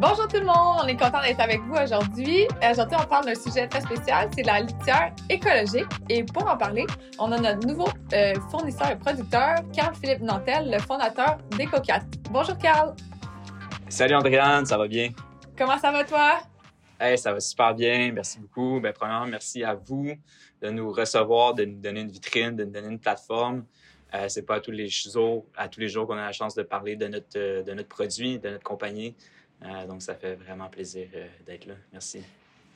Bonjour tout le monde, on est content d'être avec vous aujourd'hui. Aujourd'hui, on parle d'un sujet très spécial, c'est la litière écologique. Et pour en parler, on a notre nouveau euh, fournisseur et producteur, Carl-Philippe Nantel, le fondateur d'EcoCat. Bonjour Carl. Salut Andréane, ça va bien? Comment ça va toi? Hey, ça va super bien, merci beaucoup. Ben, premièrement, merci à vous de nous recevoir, de nous donner une vitrine, de nous donner une plateforme. Euh, c'est pas à tous les jours, à tous les jours qu'on a la chance de parler de notre, euh, de notre produit, de notre compagnie. Euh, donc, ça fait vraiment plaisir euh, d'être là. Merci.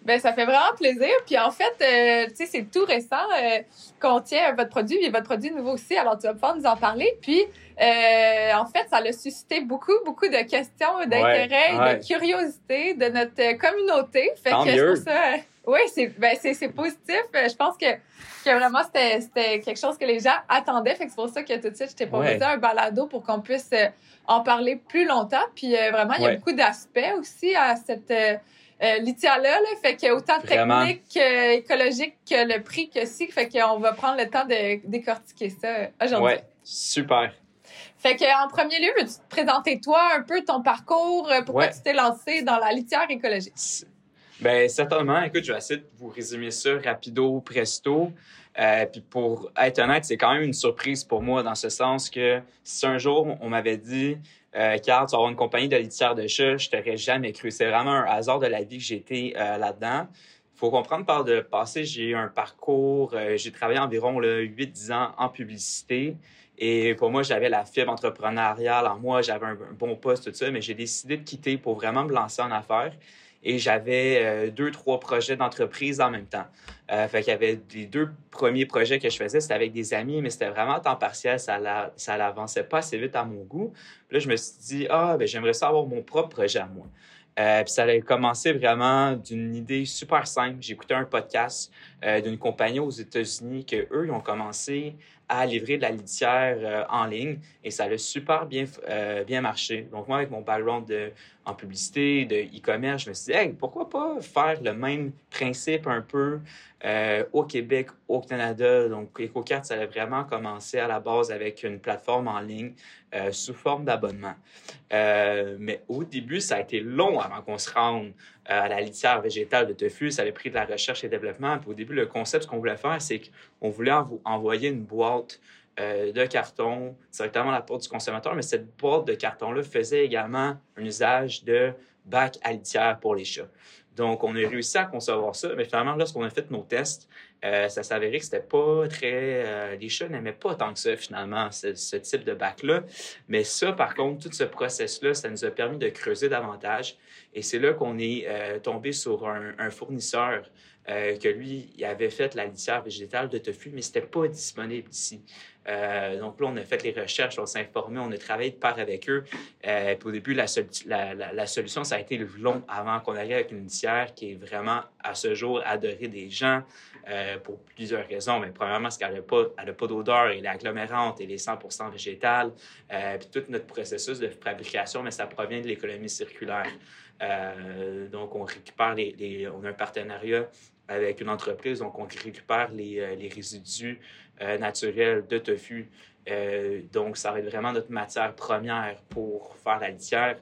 Ben, ça fait vraiment plaisir. Puis en fait, euh, tu sais, c'est tout récent euh, qu'on tient votre produit, et votre produit nouveau aussi. Alors, tu vas pouvoir nous en parler. Puis, euh, en fait, ça a suscité beaucoup, beaucoup de questions, d'intérêt, ouais. de curiosité de notre communauté. Fait Tant que je mieux. trouve ça. Oui, c'est ben, c'est c'est positif. Euh, Je pense que, que vraiment, c'était c'était quelque chose que les gens attendaient. Fait que c'est pour ça que tout de suite, je t'ai proposé Ouais. un balado pour qu'on puisse euh, en parler plus longtemps. Puis euh, vraiment, il y a Ouais. beaucoup d'aspects aussi à cette. euh, litière-là, là, fait que autant Vraiment. technique, euh, écologique que le prix que si, fait qu'on va prendre le temps de décortiquer ça aujourd'hui. Ouais, super. Fait que en premier lieu, veux-tu te présenter toi un peu ton parcours, pourquoi Ouais. tu t'es lancé dans la litière écologique? Ben certainement. Écoute, je vais essayer de vous résumer ça rapido, presto. Euh, puis pour être honnête, c'est quand même une surprise pour moi dans ce sens que si un jour on m'avait dit, euh, Carl, tu vas une compagnie de litière de chat, je t'aurais jamais cru. C'est vraiment un hasard de la vie que été euh, là-dedans. Faut comprendre par le passé, j'ai eu un parcours, euh, j'ai travaillé environ là, 8-10 ans en publicité. Et pour moi, j'avais la fibre entrepreneuriale en moi, j'avais un, un bon poste, tout ça, mais j'ai décidé de quitter pour vraiment me lancer en affaires et j'avais euh, deux, trois projets d'entreprise en même temps. Euh, fait qu'il y avait les deux premiers projets que je faisais, c'était avec des amis, mais c'était vraiment à temps partiel, ça la- ça pas assez vite à mon goût. Là, je me suis dit, ah, ben j'aimerais ça avoir mon propre projet à moi. Euh, puis ça a commencé vraiment d'une idée super simple. J'écoutais un podcast euh, d'une compagnie aux États-Unis que eux ils ont commencé à livrer de la litière en ligne et ça a super bien bien marché. Donc moi avec mon background de en publicité, de e-commerce, je me suis dit pourquoi pas faire le même principe un peu euh, au Québec, au Canada? Donc EcoCart ça a vraiment commencé à la base avec une plateforme en ligne euh, sous forme d'abonnement. Euh, mais au début, ça a été long avant qu'on se rende à la litière végétale de tofu. Ça avait pris de la recherche et développement. Puis au début, le concept, ce qu'on voulait faire, c'est qu'on voulait envo- envoyer une boîte euh, de carton directement à la porte du consommateur. Mais cette boîte de carton-là faisait également un usage de bac à litière pour les chats. Donc, on a réussi à concevoir ça, mais finalement, lorsqu'on a fait nos tests, euh, ça s'avérait que c'était pas très. euh, les chats n'aimaient pas tant que ça, finalement, ce, ce type de bac-là. Mais ça, par contre, tout ce process-là, ça nous a permis de creuser davantage. Et c'est là qu'on est tombé sur un fournisseur euh, que lui, il avait fait la litière végétale de tofu, mais c'était pas disponible ici. Euh, donc là, on a fait les recherches, on s'est informé, on a travaillé de part avec eux. Euh, puis au début, la, sol- la, la- la solution, ça a été long avant qu'on arrive avec une litière qui est vraiment, à ce jour, adorée des gens euh, pour plusieurs raisons. Mais premièrement, parce qu'elle n'a pas, pas d'odeur, elle est agglomérante, elle est 100% végétale. Puis tout notre processus de fabrication, mais ça provient de l'économie circulaire. Donc, on récupère les- on a un partenariat avec une entreprise, donc on récupère les, euh, les résidus euh, naturels de tofu. Euh, donc, ça va être vraiment notre matière première pour faire la litière.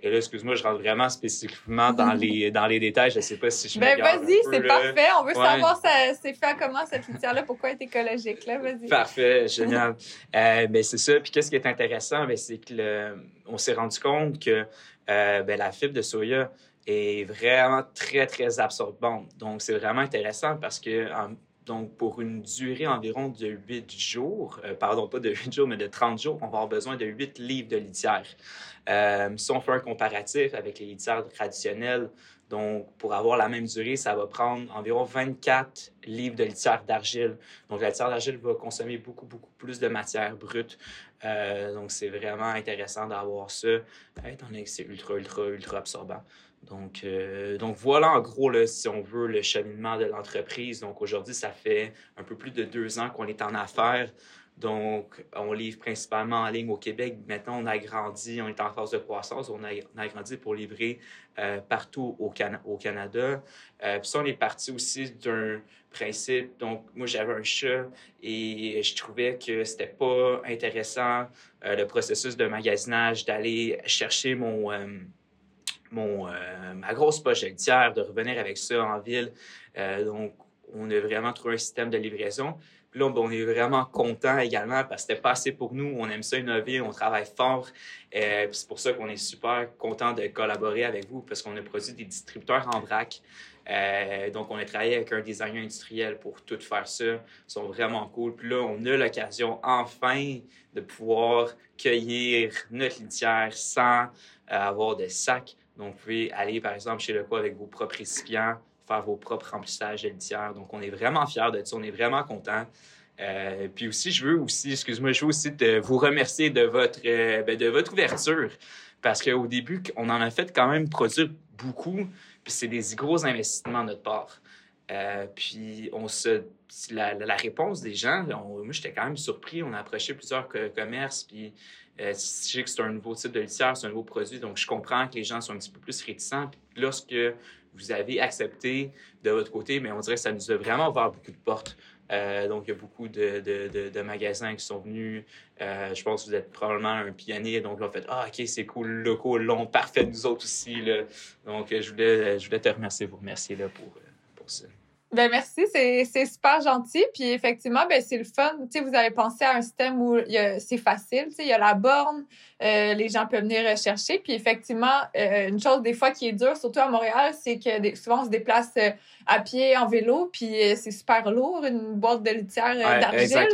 Et là, excuse-moi, je rentre vraiment spécifiquement dans les, dans les détails. Je ne sais pas si je Ben vas-y, c'est parfait. On veut Ouais. savoir ça, c'est fait comment cette litière-là, pourquoi elle est écologique, là? Parfait, génial. euh, ben, c'est ça. Puis qu'est-ce qui est intéressant, ben, c'est que le- on s'est rendu compte que euh, ben, la fibre de soya est vraiment très, très absorbante. Donc, c'est vraiment intéressant parce que donc, pour une durée environ de 8 jours, euh, pardon, pas de 8 jours, mais de 30 jours, on va avoir besoin de 8 livres de litière. Euh, si on fait un comparatif avec les litières traditionnelles, donc pour avoir la même durée, ça va prendre environ 24 livres de litière d'argile. Donc la litière d'argile va consommer beaucoup, beaucoup plus de matière brute. Euh, donc c'est vraiment intéressant d'avoir ça, étant donné que c'est ultra, ultra, ultra absorbant. Donc, euh, donc voilà en gros, là, si on veut, le cheminement de l'entreprise. Donc aujourd'hui, ça fait un peu plus de deux ans qu'on est en affaires. Donc, on livre principalement en ligne au Québec. Maintenant, on a grandi, on est en phase de croissance. On a, grandi pour livrer euh, partout au, Cana- au Canada. Euh, puis ça, on est parti aussi d'un principe. Donc, moi, j'avais un chat et je trouvais que c'était pas intéressant le processus de magasinage, d'aller chercher mon, euh, mon, ma grosse poche litière, de revenir avec ça en ville. donc, on a vraiment trouvé un système de livraison. Puis là, on est vraiment content également parce que c'était pas assez pour nous. On aime ça innover, on travaille fort. Euh, c'est pour ça qu'on est super content de collaborer avec vous parce qu'on a produit des distributeurs en vrac. Euh, donc, on a travaillé avec un designer industriel pour tout faire ça. Ils sont vraiment cool. Puis là, on a l'occasion enfin de pouvoir cueillir notre litière sans euh, avoir de sac. Donc, vous pouvez aller, par exemple, chez le quoi avec vos propres récipients, faire vos propres remplissages de litière. Donc, on est vraiment fiers de ça. On est vraiment contents. Euh, puis aussi, je veux aussi, excuse-moi, je veux aussi vous remercier de votre, euh, ben, de votre ouverture. Parce qu'au début, on en a fait quand même produire beaucoup. Puis c'est des gros investissements de notre part. Euh, puis on se, la, réponse des gens, moi j'étais quand même surpris. On a approché plusieurs commerces. Puis je sais que c'est un nouveau type de litière, c'est un nouveau produit. Donc je comprends que les gens sont un petit peu plus réticents. Puis lorsque vous avez accepté de votre côté, mais on dirait que ça nous a vraiment ouvert beaucoup de portes. Euh, donc, il y a beaucoup de, magasins qui sont venus. Euh, je pense que vous êtes probablement un pionnier. Donc, là, on fait Ah, OK, c'est cool, locaux, long, parfait, nous autres aussi. Donc, je voulais, je voulais te remercier, vous remercier là, pour, pour ça. Ben merci, c'est super gentil. Puis effectivement, ben c'est le fun. Tu sais, vous avez pensé à un système où c'est facile. Tu sais, il y a la borne, euh, les gens peuvent venir chercher. Puis effectivement, euh, une chose des fois qui est dure, surtout à Montréal, c'est que souvent on se déplace euh, à pied, en vélo, puis c'est super lourd, une boîte de litière d'argile.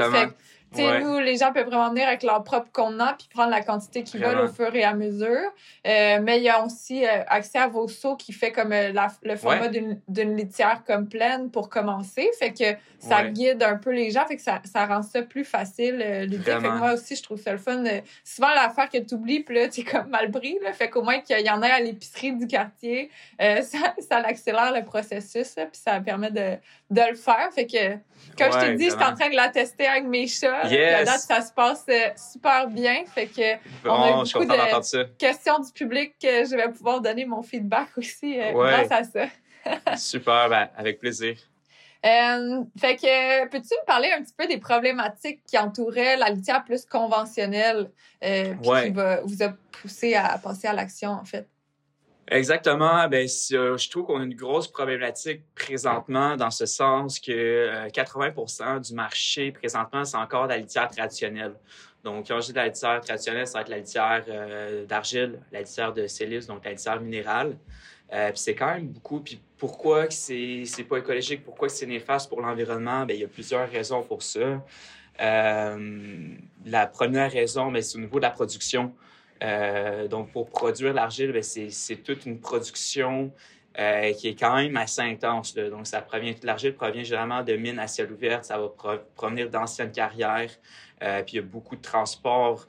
Nous, les gens peuvent vraiment venir avec leur propre contenant puis prendre la quantité qu'ils veulent au fur et à mesure. Euh, mais il y a aussi euh, accès à vos seaux qui fait comme euh, le format d'une litière comme pleine pour commencer. Fait que ça guide un peu les gens. Fait que ça, ça rend ça plus facile. Fait que moi aussi, je trouve ça le fun. souvent, l'affaire que tu oublies, puis là, tu es comme mal pris. Là. Fait qu'au moins qu'il y en ait à l'épicerie du quartier, ça, ça accélère le processus. Puis ça permet de, de le faire. Fait que comme je t'ai dit, je suis en train de la tester avec mes chats. Yes. date, ça se passe euh, super bien. Fait que on a eu beaucoup de questions du public que je vais pouvoir donner mon feedback aussi euh, grâce à ça. super, ben, avec plaisir. Euh, fait que peux-tu me parler un petit peu des problématiques qui entouraient la litière plus conventionnelle euh, qui va, vous a poussé à passer à l'action en fait? Exactement. Ben, euh, je trouve qu'on a une grosse problématique présentement dans ce sens que 80% euh, du marché présentement, c'est encore la litière traditionnelle. Donc, quand je dis la litière traditionnelle, ça va être la litière euh, d'argile, la litière de silice, donc la litière minérale. puis c'est quand même beaucoup. Puis pourquoi c'est c'est pas écologique, pourquoi c'est néfaste pour l'environnement? Ben, il y a plusieurs raisons pour ça. la première raison, ben, c'est au niveau de la production. Euh, donc, pour produire l'argile, ben, c'est toute une production euh, qui est quand même assez intense. Donc, ça provient, l'argile provient généralement de mines à ciel ouvert, ça va provenir d'anciennes carrières, euh, puis il y a beaucoup de transport.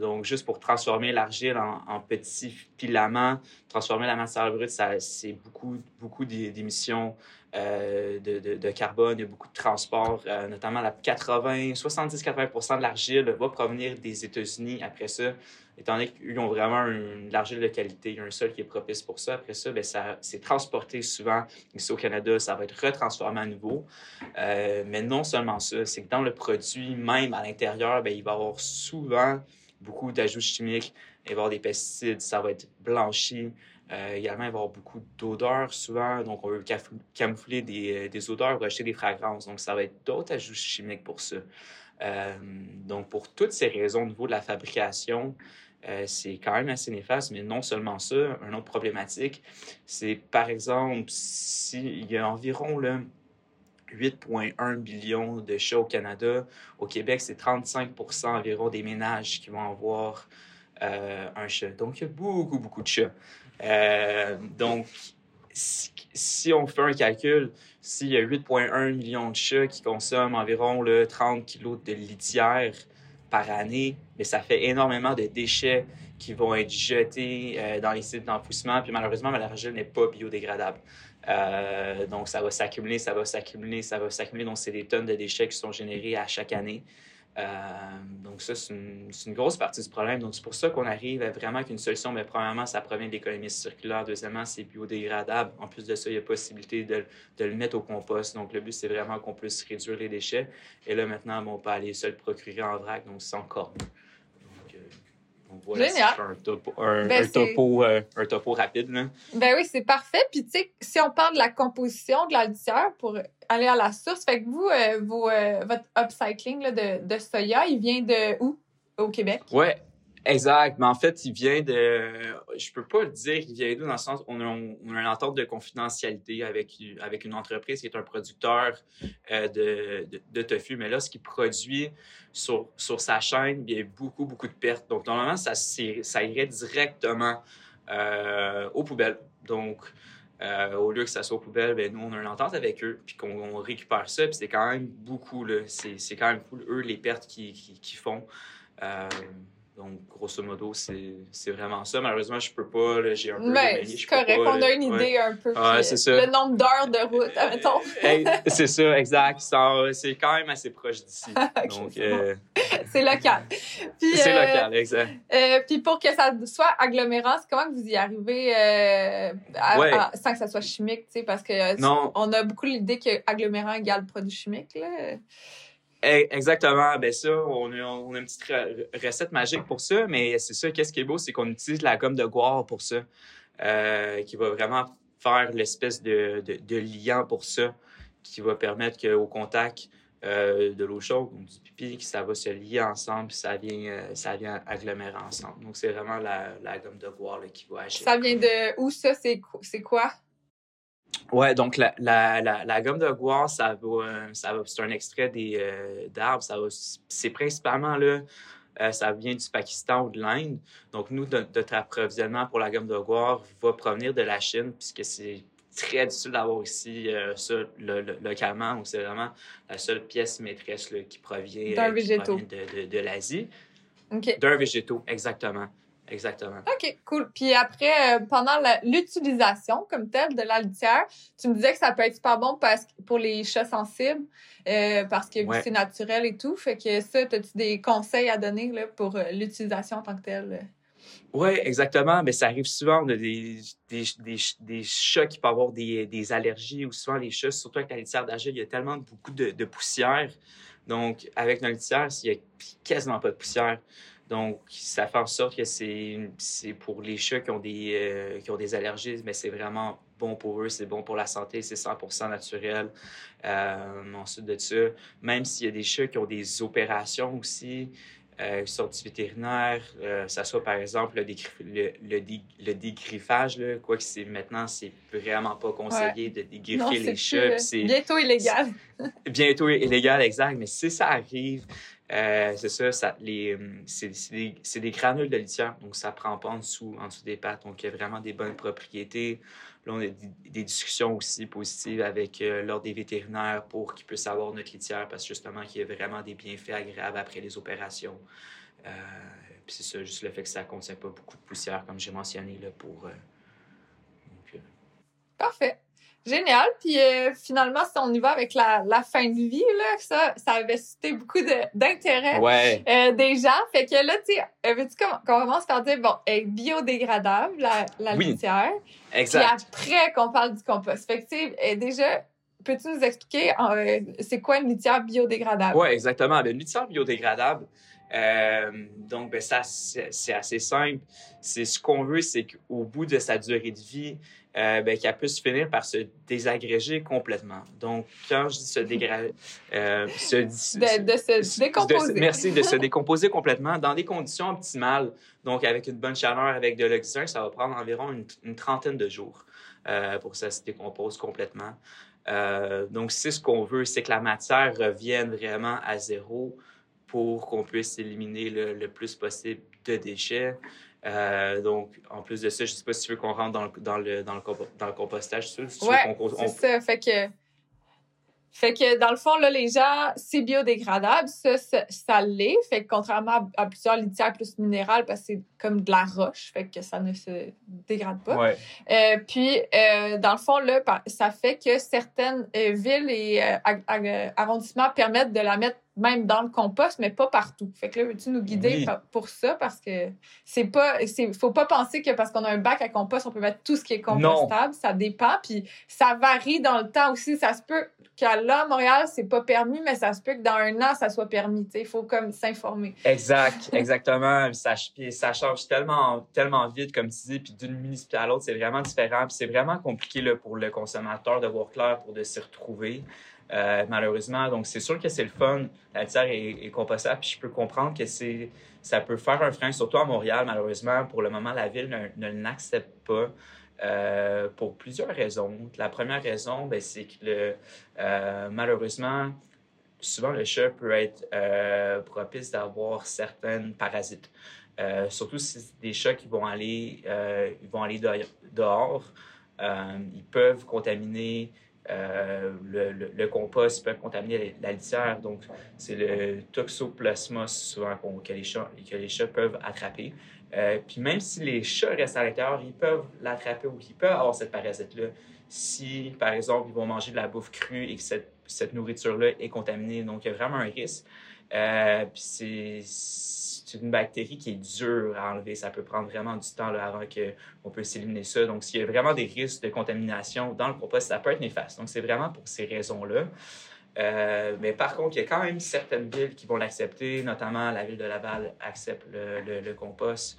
donc, juste pour transformer l'argile en, petits filaments, transformer la matière brute, c'est beaucoup, beaucoup d'émissions de, de, de, carbone, il y a beaucoup de transport, notamment la 80, 70-80% de l'argile va provenir des États-Unis. Après ça, étant donné qu'ils ont vraiment une l'argile de qualité, il y a un sol qui est propice pour ça. Après ça, bien, ça c'est transporté souvent ici au Canada, ça va être retransformé à nouveau. Euh, mais non seulement ça, c'est que dans le produit, même à l'intérieur, bien, il va y avoir souvent beaucoup d'ajouts chimiques, il va y avoir des pesticides, ça va être blanchi. Euh, également, il va y avoir beaucoup d'odeurs souvent. Donc, on veut camoufler des, des odeurs, rejeter des fragrances. Donc, ça va être d'autres ajouts chimiques pour ça. Euh, donc, pour toutes ces raisons au niveau de la fabrication, euh, c'est quand même assez néfaste, mais non seulement ça. Une autre problématique, c'est par exemple, s'il y a environ 8,1 millions de chats au Canada, au Québec, c'est 35% environ des ménages qui vont avoir euh, un chat. Donc, il y a beaucoup, beaucoup de chats. Euh, donc, si, on fait un calcul, s'il y a 8,1 millions de chats qui consomment environ 30 kilos de litière par année, mais ça fait énormément de déchets qui vont être jetés euh, dans les sites d'enfouissement. Puis malheureusement, l'argile n'est pas biodégradable. Donc, ça va s'accumuler, ça va s'accumuler, ça va s'accumuler. Donc, c'est des tonnes de déchets qui sont générés à chaque année. Euh, donc, ça, c'est une, grosse partie du problème. Donc, c'est pour ça qu'on arrive à vraiment qu'une solution, mais premièrement, ça provient de l'économie circulaire. Deuxièmement, c'est biodégradable. En plus de ça, il y a possibilité de, le mettre au compost. Donc, le but, c'est vraiment qu'on puisse réduire les déchets. Et là, maintenant, on peut aller se le procurer en vrac. Donc, c'est encore. Voilà, Génial. un topo, un, Ben, un c'est- topo, euh, un topo rapide. Là. Ben oui, c'est parfait. Puis, tu sais, si on parle de la composition de la litière pour aller à la source, fait que vous, euh, vos, euh, votre upcycling là, de, de soya, il vient de où? Au Québec? Ouais, exact. Mais en fait, il vient de. Je peux pas le dire, il vient d'où dans le sens on a, on a une entente de confidentialité avec, avec une entreprise qui est un producteur euh, de, de, tofu. Mais là, ce qu'il produit sur, sur sa chaîne, il y a beaucoup, beaucoup de pertes. Donc, normalement, ça, ça irait directement euh, aux poubelles. Donc, euh, au lieu que ça soit aux poubelles, ben, nous, on a une entente avec eux, puis qu'on on récupère ça, puis c'est quand même beaucoup, là. C'est quand même cool, eux, les pertes qu'ils font. Euh, donc, grosso modo, c'est vraiment ça. Malheureusement, je peux pas, j'ai un peu démêlé, c'est correct. pas, on a une Ouais. idée un peu. Ah, euh. Le nombre d'heures de route, admettons. Hey, c'est ça, exact. C'est quand même assez proche d'ici. Donc, euh, c'est local. C'est euh, local, exact. euh, puis pour que ça soit agglomérant, comment vous y arrivez euh, à- Ouais. à- sans que ça soit chimique, tu sais, parce que euh, Non. on a beaucoup l'idée que agglomérant égale produit chimique, là. Eh, Exactement. Ben ça, on a, une petite re- recette magique pour ça, mais c'est ça, qu'est-ce qui est beau, c'est qu'on utilise la gomme de goire pour ça, euh, qui va vraiment faire l'espèce de, liant pour ça, qui va permettre qu'au contact euh, de l'eau chaude, donc du pipi, que ça va se lier ensemble, puis ça vient, euh, ça vient agglomérer ensemble. Donc c'est vraiment la, gomme de goire qui va agir. Ça vient de où ça? C'est quoi? Ouais, donc la, la, la, la gomme de goire, ça va, ça va, c'est un extrait des euh, d'arbres. Ça va, c'est principalement là, euh, ça vient du Pakistan ou de l'Inde. Donc nous, notre, notre approvisionnement pour la gomme de goire va provenir de la Chine, puisque c'est très difficile d'avoir ici euh, ça le- le- localement. Donc c'est vraiment la seule pièce maîtresse là, qui provient, euh, qui provient de, de, de l'Asie. D'un végétaux, exactement, exactement. OK, cool. Puis après, euh, pendant l'utilisation comme telle de la litière, tu me disais que ça peut être super bon parce, que- pour les chats sensibles, euh, parce que Ouais. c'est naturel et tout. Fait que ça, as-tu des conseils à donner là, pour euh, l'utilisation en tant que telle? Oui, exactement. Mais ça arrive souvent. On a des, des, des, des chats qui peuvent avoir des, des allergies ou souvent les chats, surtout avec la litière d'agile, il y a tellement beaucoup de, de poussière. Donc, avec notre litière, il n'y a quasiment pas de poussière. Donc, ça fait en sorte que c'est pour les chats qui ont des, euh, des allergies, mais c'est vraiment bon pour eux, c'est bon pour la santé, c'est 100% naturel. Euh, ensuite de ça, même s'il y a des chats qui ont des opérations aussi, euh, qui euh, ça soit par exemple le, dégrif- le, le, dé- le dégriffage, là, quoi que c'est maintenant, c'est vraiment pas conseillé de dégriffer Non, les chats. euh, c'est bientôt illégal. bientôt illégal, exact. Mais si ça arrive, euh, c'est ça, ça c'est, des, des granules de litière, donc ça prend pas en dessous, en dessous des pattes. Donc, il y a vraiment des bonnes propriétés. Là, on a des, discussions aussi positives avec euh, l'ordre des vétérinaires pour qu'ils puissent avoir notre litière parce que justement, qu'il y a vraiment des bienfaits agréables après les opérations. Euh, puis c'est ça, juste le fait que ça ne contient pas beaucoup de poussière, comme j'ai mentionné, là, pour... euh, Parfait. Génial. Puis euh, finalement, si on y va avec la, la fin de vie, là, ça, ça avait suscité beaucoup de- d'intérêt Ouais, euh, des gens. Fait que là, tu sais, euh, veux-tu qu'on commence par dire, bon, elle est biodégradable, la, la Oui. litière. Puis exact. après qu'on parle du compost. Fait que, tu sais, déjà, peux-tu nous expliquer euh, c'est quoi une litière biodégradable? Oui, exactement. Le litière biodégradable, euh, donc, ben, ça, c'est assez simple. C'est ce qu'on veut, c'est qu'au bout de sa durée de vie, euh, ben, qu'elle puisse finir par se désagréger complètement. Donc, quand je dis se dégrader, euh, se, dis- De, de se décomposer. de- merci, de se décomposer complètement dans des conditions optimales. Donc, avec une bonne chaleur, avec de l'oxygène, ça va prendre environ une, une trentaine de jours euh, pour que ça se décompose complètement. Euh, donc, c'est ce qu'on veut, c'est que la matière revienne vraiment à zéro pour qu'on puisse éliminer le, le plus possible de déchets. Euh, donc, en plus de ça, je ne sais pas si tu veux qu'on rentre dans le, dans le, dans le, compo- dans le compostage. Si tu Ouais, qu'on- on- ça. Fait que, fait que dans le fond, là, les gens, c'est biodégradable. Ça, ça, ça l'est. Fait que contrairement à, à plusieurs litières plus minérales, parce que c'est comme de la roche, fait que ça ne se dégrade pas. Ouais. Euh, puis, euh, dans le fond, là, ça fait que certaines euh, villes et arrondissements permettent de la mettre même dans le compost, mais pas partout. Fait que là, veux-tu nous guider Oui. pour ça? Parce que c'est pas. Faut pas penser que parce qu'on a un bac à compost, on peut mettre tout ce qui est compostable. Ça dépend. Puis ça varie dans le temps aussi. Ça se peut qu'à là, à Montréal, c'est pas permis, mais ça se peut que dans un an, ça soit permis. Il faut comme s'informer. Exact, exactement. Ça change tellement, tellement vite, comme tu dis, puis d'une municipalité à l'autre, c'est vraiment différent. Puis c'est vraiment compliqué là, pour le consommateur de voir clair pour de s'y retrouver. euh, malheureusement, donc c'est sûr que c'est le fun. La litière est, compostable, puis je peux comprendre que c'est, ça peut faire un frein, surtout à Montréal. Malheureusement, pour le moment, la ville ne, l'accepte pas. euh, pour plusieurs raisons. La première raison, ben, c'est que euh, malheureusement, souvent le chat peut être propice d'avoir certaines parasites. Euh, surtout si c'est des chats qui vont aller, euh, ils vont aller de- dehors, euh, ils peuvent contaminer le, compost, ils peuvent contaminer la, litière. Donc, c'est le toxoplasmos souvent que, les chats, peuvent attraper. Puis même si les chats restent à l'intérieur, ils peuvent l'attraper ou ils peuvent avoir cette parasite-là. Si, par exemple, ils vont manger de la bouffe crue et que cette, cette nourriture-là est contaminée, donc il y a vraiment un risque. Puis c'est, c'est une bactérie qui est dure à enlever. Ça peut prendre vraiment du temps avant qu'on puisse éliminer ça. Donc, s'il y a vraiment des risques de contamination dans le compost, ça peut être néfaste. Donc, c'est vraiment pour ces raisons-là. Euh, mais par contre, il y a quand même certaines villes qui vont l'accepter, notamment la ville de Laval accepte le, compost,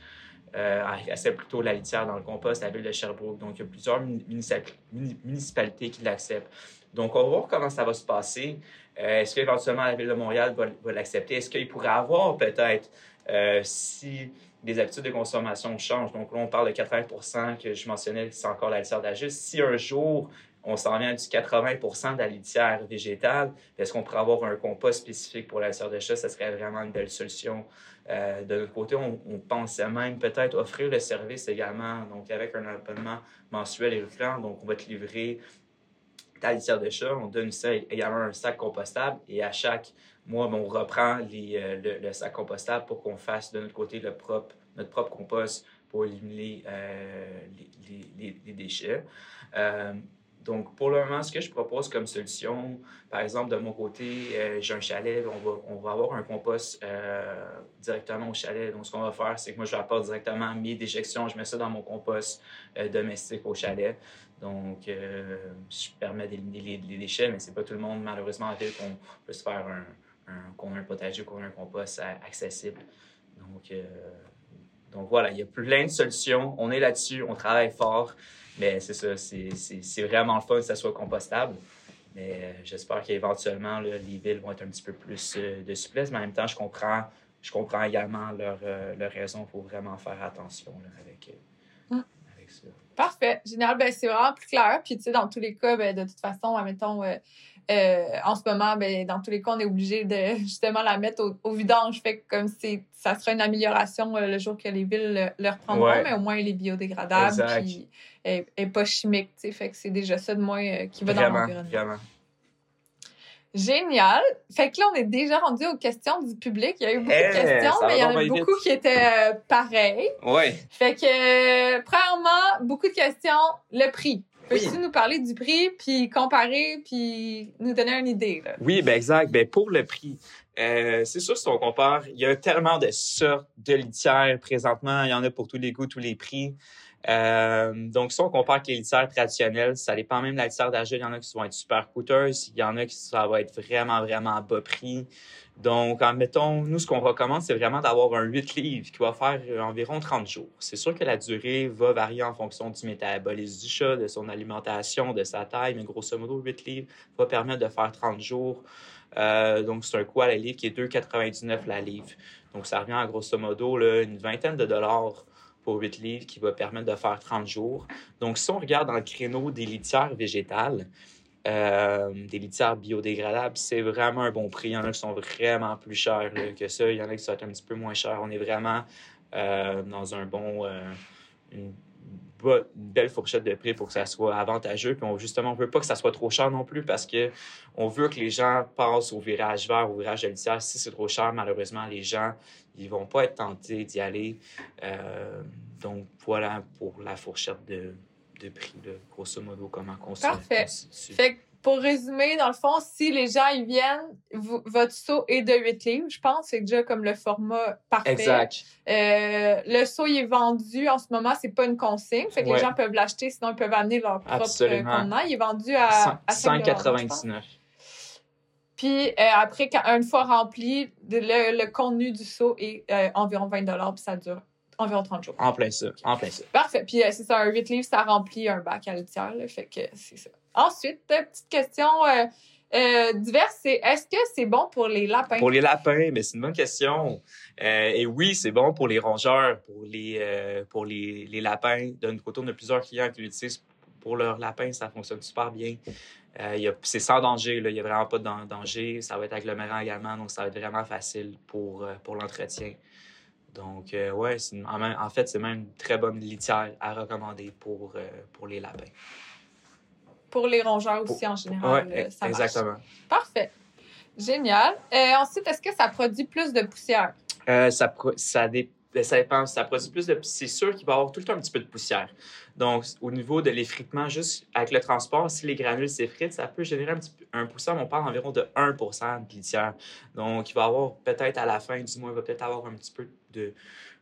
euh, accepte plutôt la litière dans le compost, la ville de Sherbrooke. Donc, il y a plusieurs muni- municip- muni- municipalités qui l'acceptent. Donc, on va voir comment ça va se passer. Euh, Est-ce qu'éventuellement la ville de Montréal va, va l'accepter? Est-ce qu'il pourrait avoir peut-être, euh, si les habitudes de consommation changent, donc là, on parle de 80% que je mentionnais, c'est encore la litière d'Agis. Si un jour, on s'en vient à du 80 de la litière végétale, est-ce qu'on pourrait avoir un compost spécifique pour la litière de? Ça serait vraiment une belle solution. Euh, de notre côté, on, on pensait même peut-être offrir le service également, donc avec un abonnement mensuel et récurrent. Donc, on va te livrer ta litière de chat, on donne ça également un sac compostable et à chaque mois, ben, on reprend euh, le, sac compostable pour qu'on fasse de notre côté notre propre compost pour éliminer euh, les, déchets. Euh, donc, pour le moment, ce que je propose comme solution, par exemple, de mon côté, j'ai un chalet, on va, avoir un compost directement au chalet. Donc, ce qu'on va faire, c'est que moi, je apporte directement mes déjections, je mets ça dans mon compost domestique au chalet. Donc, euh, je permets d'éliminer les, déchets, mais c'est pas tout le monde, malheureusement, en ville, qu'on peut se faire un, un- qu'on a un potager, qu'on a un compost accessible. Donc, euh, donc voilà, il y a plein de solutions. On est là-dessus, on travaille fort, mais c'est ça, c'est- vraiment le fun que ça soit compostable. Mais euh, j'espère qu'éventuellement, les villes vont être un petit peu plus euh, de souplesse, mais en même temps, je comprends, je comprends également leur, euh, leur raison. Il faut vraiment faire attention avec, Mm. Ça. Parfait. Génial. Ben, c'est vraiment plus clair. Puis, tu sais, dans tous les cas, ben, de toute façon, admettons, euh, euh, en ce moment, ben, dans tous les cas, on est obligé de justement la mettre au, au vidange. Fait que comme c'est, ça sera une amélioration euh, le jour que les villes le, le reprendront, Ouais. mais au moins, elle est biodégradable. Exact. Puis, elle n'est pas chimique. tu sais. Fait que c'est déjà ça de moins qui va dans Vraiment, l'environnement. vraiment. Génial. Fait que là, on est déjà rendu aux questions du public. Il y a eu beaucoup Eh, de questions, ça va mais il y en a beaucoup vite. qui étaient euh, pareilles. Ouais. Fait que, euh, premièrement, beaucoup de questions. Le prix. Peux-tu Oui. nous parler du prix, puis comparer, puis nous donner une idée? Là? Oui, ben exact. Ben pour le prix, euh, c'est sûr, si on compare, il y a tellement de sortes de litières présentement. Il y en a pour tous les goûts, tous les prix. Euh, donc, si on compare avec les litières traditionnelles, ça dépend même de la litière d'argile. Il y en a qui vont être super coûteuses. Il y en a qui ça va être vraiment, vraiment bas prix. Donc, en mettons, nous, ce qu'on recommande, c'est vraiment d'avoir un 8 livres qui va faire environ 30 jours. C'est sûr que la durée va varier en fonction du métabolisme du chat, de son alimentation, de sa taille, mais grosso modo, 8 livres va permettre de faire 30 jours. Euh, donc, c'est un coût à la livre qui est 2,99 la livre. Donc, ça revient grosso modo là, une vingtaine de dollars pour 8 livres qui va permettre de faire 30 jours. Donc, si on regarde dans le créneau des litières végétales, euh, des litières biodégradables, c'est vraiment un bon prix. Il y en a qui sont vraiment plus chers là, que ça. Il y en a qui sont un petit peu moins chers. On est vraiment euh, dans un bon, euh, une belle fourchette de prix pour que ça soit avantageux. Puis on, justement, on veut pas que ça soit trop cher non plus parce que on veut que les gens passent au virage vert, au virage de litière. Si c'est trop cher, malheureusement, les gens ils vont pas être tentés d'y aller. Euh, donc voilà pour la fourchette de, de prix, là, grosso modo, comment se Parfait. constitue. Fait que pour résumer, dans le fond, si les gens ils viennent, vous- votre seau est de 8 livres, je pense. C'est déjà comme le format parfait. Exact. Euh, le seau il est vendu en ce moment, c'est pas une consigne. Fait que Ouais. les gens peuvent l'acheter, sinon ils peuvent amener leur propre Absolument. euh, contenant. Il est vendu à, à 5 je pense. 199. Puis euh, après, quand, une fois rempli, le, le contenu du seau est euh, environ 20 puis ça dure environ 30 jours. En plein ça. En plein ça. Parfait. Puis c'est ça, un 8 livres, ça remplit un bac à litière. là. fait que c'est ça. Ensuite, petite question euh, euh, diverse, c'est est-ce que c'est bon pour les lapins? Pour les lapins, mais c'est une bonne question. Euh, et oui, c'est bon pour les rongeurs, pour les, euh, pour les, les lapins. De notre côté, on a plusieurs clients qui l'utilisent pour leurs lapins. Ça fonctionne super bien. Euh, c'est sans danger. Il n'y a vraiment pas de dan- danger. Ça va être agglomérant également, donc ça va être vraiment facile pour, pour l'entretien. Donc, ouais, en, en fait, c'est même une très bonne litière à recommander pour, pour les lapins. Pour les rongeurs aussi, en général, Ouais, euh, ça marche. exactement. Parfait. Génial. Euh, ensuite, est-ce que ça produit plus de poussière? Euh, ça, ça, dé- ça dépend. Ça produit plus de. C'est sûr qu'il va y avoir tout le temps un petit peu de poussière. Donc, au niveau de l'effritement, juste avec le transport, si les granules s'effritent, ça peut générer un petit peu un poussière, on parle environ de 1% de litière. Donc, il va y avoir peut-être à la fin du mois, il va peut-être avoir un petit peu de,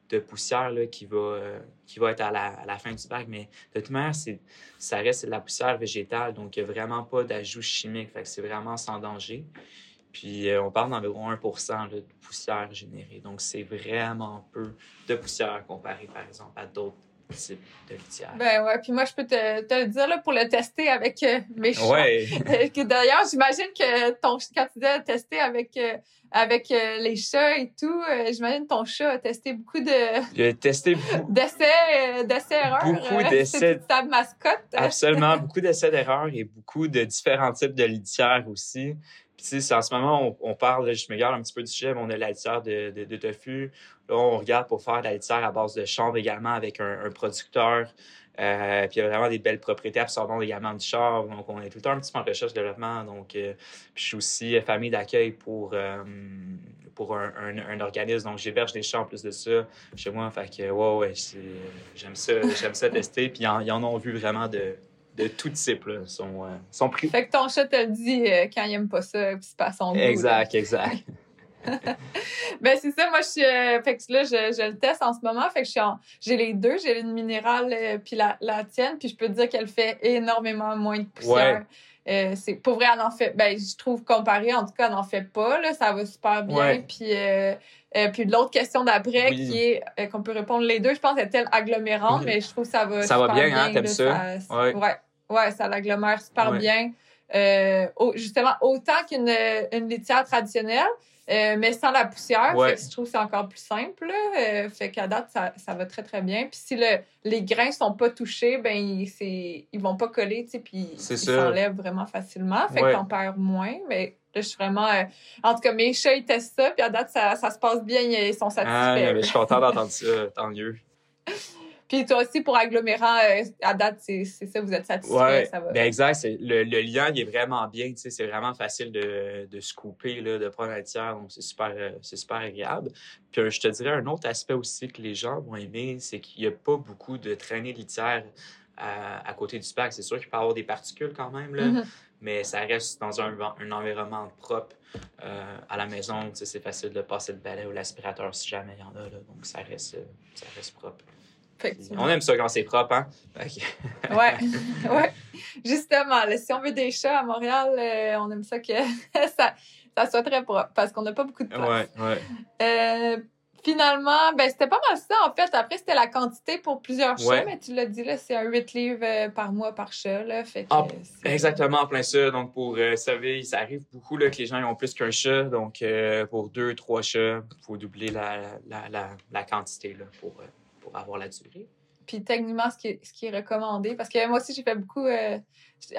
de poussière là, qui, va, euh, qui va être à la, à la fin du bac. Mais de toute manière, ça reste de la poussière végétale, donc il n'y a vraiment pas d'ajout chimique. Fait que c'est vraiment sans danger. Puis euh, on parle d'environ 1 là, de poussière générée. Donc c'est vraiment peu de poussière comparé, par exemple, à d'autres de litières. Ben ouais, puis moi, je peux te, te le dire là, pour le tester avec euh, mes chats. ouais. Euh, D'ailleurs, j'imagine que ton, quand tu disais tester avec, euh, avec euh, les chats et tout, euh, j'imagine que ton chat a testé beaucoup de, J'ai testé beaucoup, d'essais, euh, d'essais-erreurs. Beaucoup euh, d'essais. C'est ta mascotte. absolument beaucoup d'essais d'erreurs et beaucoup de différents types de litières aussi. En ce moment, on, parle, je me garde un petit peu du sujet, on a la litière de, de, de tofu. Là, on regarde pour faire de la à base de chanvre également avec un, producteur. Euh, puis il y a vraiment des belles propriétés absorbantes également du chanvre. Donc, on est tout le temps un petit peu en recherche développement. Donc, euh, je suis aussi euh, famille d'accueil pour, pour un, organisme. Donc, j'héberge des chats en plus de ça chez moi. Fait que, ouais, ouais, j'aime ça, j'aime ça tester. Puis ils en, en ont vu vraiment de, de tout type. Là. Sont, euh, sont pris. Fait que ton chat te le dit euh, quand il aime pas ça, puis c'est pas son goût. là. Exact, exact. Ben c'est ça, moi je suis euh, fait que là je, je le teste en ce moment, fait que j'ai les deux, j'ai une minérale puis la, la tienne, puis je peux te dire qu'elle fait énormément moins de poussière. C'est pour vrai elle en fait ben je trouve comparé en tout cas elle n'en fait pas là, ça va super bien Ouais. puis euh, puis l'autre question d'après Oui. qui est euh, qu'on peut répondre les deux, je pense est-elle agglomérante, Oui. mais je trouve que ça va Ça va super bien, hein, t'aimes ça? Ouais. ouais. Ouais, ça l'agglomère super Ouais. bien. Euh, justement, autant qu'une une litière traditionnelle, euh, mais sans la poussière. Ouais. Fait que je trouve que c'est encore plus simple. Euh, fait qu'à date, ça, ça va très, très bien. Puis si le, les grains sont pas touchés, ben ils, c'est- ils vont pas coller, tu sais, puis C'est ils ça. s'enlèvent vraiment facilement. Fait Ouais. que t'en perds moins. Mais là, je suis vraiment... euh, en tout cas, mes chats, ils testent ça. Puis à date, ça, ça se passe bien. Ils sont satisfaits. Ah, mais je suis content d'entendre ça. Tant mieux. Puis toi aussi, pour agglomérant, euh, à date, c'est ça, vous êtes satisfait. Ouais, ça va. ben exact. Le, le lien, il est vraiment bien. C'est vraiment facile de, de se couper, là, de prendre litière. Donc, c'est super, euh, super agréable. Puis, euh, je te dirais, un autre aspect aussi que les gens vont aimer, c'est qu'il n'y a pas beaucoup de traînées de litière à, à côté du parc. C'est sûr qu'il peut y avoir des particules quand même, là, Mhm. mais ça reste dans un, un environnement propre euh, à la maison. C'est facile de passer le balai ou l'aspirateur si jamais il y en a. Là, donc, ça reste, ça reste propre. On aime ça quand c'est propre, hein? Ouais, ouais. Justement, là, si on veut des chats à Montréal, euh, on aime ça que ça, ça soit très propre parce qu'on n'a pas beaucoup de place. Ouais, ouais. Euh, finalement, ben, c'était pas mal ça, en fait. Après, c'était la quantité pour plusieurs chats, Ouais. mais tu l'as dit, là, c'est un 8 livres euh, par mois par chat, là. Fait que, Ah, Exactement, en plein ça. Donc, pour euh, savez, ça arrive beaucoup là, que les gens ils ont plus qu'un chat. Donc, pour deux, trois chats, il faut doubler la, la, la, la quantité là, pour, euh, pour avoir la durée. Puis techniquement, ce qui est, ce qui est recommandé, parce que moi aussi, j'ai fait beaucoup. euh,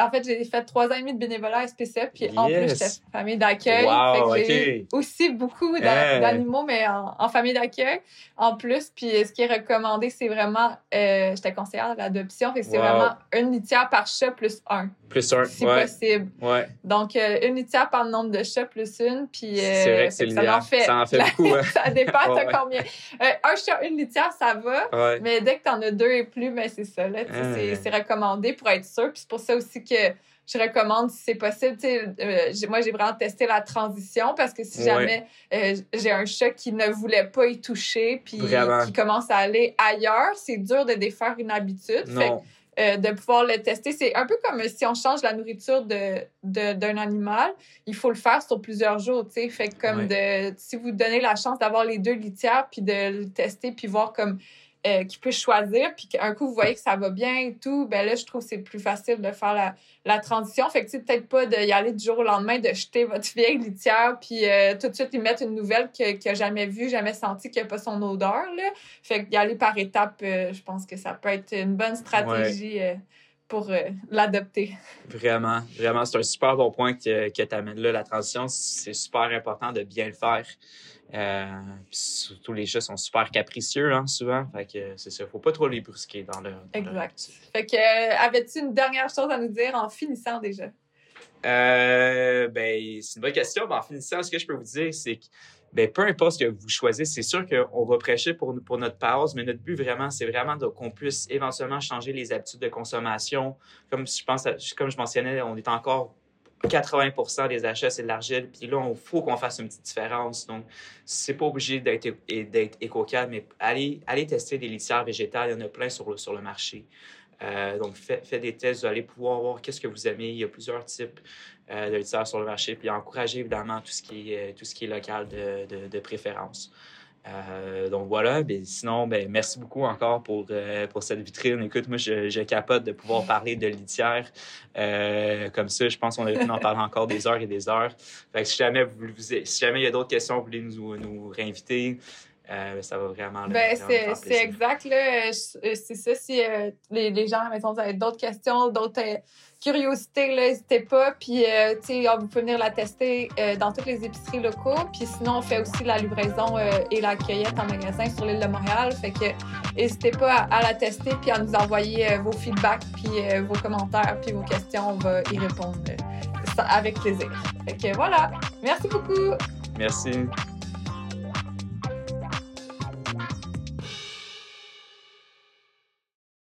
en fait, j'ai fait trois ans et demi de bénévolat à SPCF, puis en plus, j'étais famille d'accueil. Wow, fait que j'ai eu aussi beaucoup Hey. d'animaux, mais en, en famille d'accueil en plus. Puis euh, ce qui est recommandé, c'est vraiment. euh, j'étais conseillère de l'adoption, fait que c'est Wow. vraiment une litière par chat plus un, Plus un. si ouais, possible. ouais. Donc, euh, une litière par nombre de chats plus une, puis. euh, c'est vrai que fait c'est que ça en fait. Ça en fait beaucoup. Hein? ça dépend, Ouais, t'as combien. Un chat, une litière, ça va. Mais dès que t'en as deux et plus, ben c'est ça. Là, c'est, c'est recommandé pour être sûr. Puis c'est pour ça aussi que je recommande si c'est possible. Euh, moi, j'ai vraiment testé la transition parce que si jamais euh, j'ai un chat qui ne voulait pas y toucher puis qui commence à aller ailleurs, c'est dur de défaire une habitude. Euh, de pouvoir le tester, c'est un peu comme si on change la nourriture d'un de, animal, il faut le faire sur plusieurs jours, tu. Fait comme de, si vous donnez la chance d'avoir les deux litières puis de le tester puis voir comme euh, qui peut choisir, puis qu'un coup, vous voyez que ça va bien et tout, ben là, je trouve que c'est plus facile de faire la, la transition. Fait que, tu peut-être pas d'y aller du jour au lendemain, de jeter votre vieille litière, puis euh, tout de suite lui mettre une nouvelle qu'il n'a jamais vue, jamais senti, qui n'a pas son odeur, là. Fait que d'y aller par étapes, euh, je pense que ça peut être une bonne stratégie. Pour l'adopter. Vraiment, vraiment, c'est un super bon point que, que tu amènes là. La transition, c'est super important de bien le faire. Euh, surtout, les chats sont super capricieux, hein, souvent. Fait que c'est ça. Faut pas trop les brusquer dans leur. exact. fait que, euh, avais-tu une dernière chose à nous dire en finissant déjà? Euh, ben, c'est une bonne question. en finissant, ce que je peux vous dire, c'est que ben, peu importe ce que vous choisissez, c'est sûr qu'on va prêcher pour, pour notre pause, mais notre but vraiment, c'est vraiment qu'on puisse éventuellement changer les habitudes de consommation. Comme je pense, comme je mentionnais, on est encore 80% des achats, c'est de l'argile. Puis là, il faut qu'on fasse une petite différence. Donc, c'est pas obligé d'être éco mais allez, allez tester des litières végétales. Il y en a plein sur sur le marché. Euh, donc, faites, des tests, vous allez pouvoir voir qu'est-ce que vous aimez. Il y a plusieurs types euh, de litières sur le marché. Puis encouragez évidemment tout ce qui est, tout ce qui est local de, de, préférence. Euh, donc voilà, ben, sinon, ben, merci beaucoup encore pour, euh, pour cette vitrine. Écoute, moi, je, je, capote de pouvoir parler de litière euh, comme ça. Je pense qu'on aurait pu en parler encore des heures et des heures. Fait si jamais, vous, si jamais il y a d'autres questions, vous voulez nous, nous réinviter, euh, ça va vraiment. Ben, c'est exact. Euh, c'est ça. Si euh, les, les, gens à la maison vous avez d'autres questions, d'autres curiosités, n'hésitez pas. Puis, vous pouvez venir la tester dans toutes les épiceries locaux. Puis, sinon, on fait aussi la livraison et la cueillette en magasin sur l'île de Montréal. Fait que n'hésitez pas à, la tester puis à nous envoyer vos feedbacks, puis vos commentaires, puis vos questions. On va y répondre avec plaisir. Fait que voilà. Merci beaucoup. Merci.